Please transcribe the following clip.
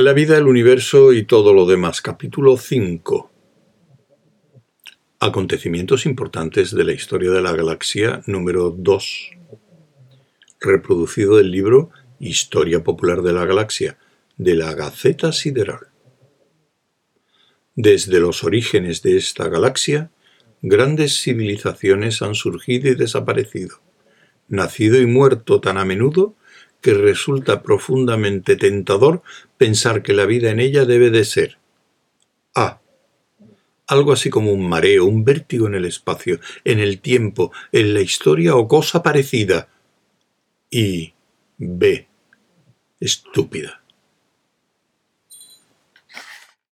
vida, el universo y todo lo demás. Capítulo 5. Acontecimientos importantes de la historia de la galaxia número 2. Reproducido del libro Historia Popular de la Galaxia, de la Gaceta Sideral. Desde los orígenes de esta galaxia, grandes civilizaciones han surgido y desaparecido, nacido y muerto tan a menudo que resulta profundamente tentador pensar que la vida en ella debe de ser a. Algo así como un mareo, un vértigo en el espacio, en el tiempo, en la historia o cosa parecida. Y b. Estúpida.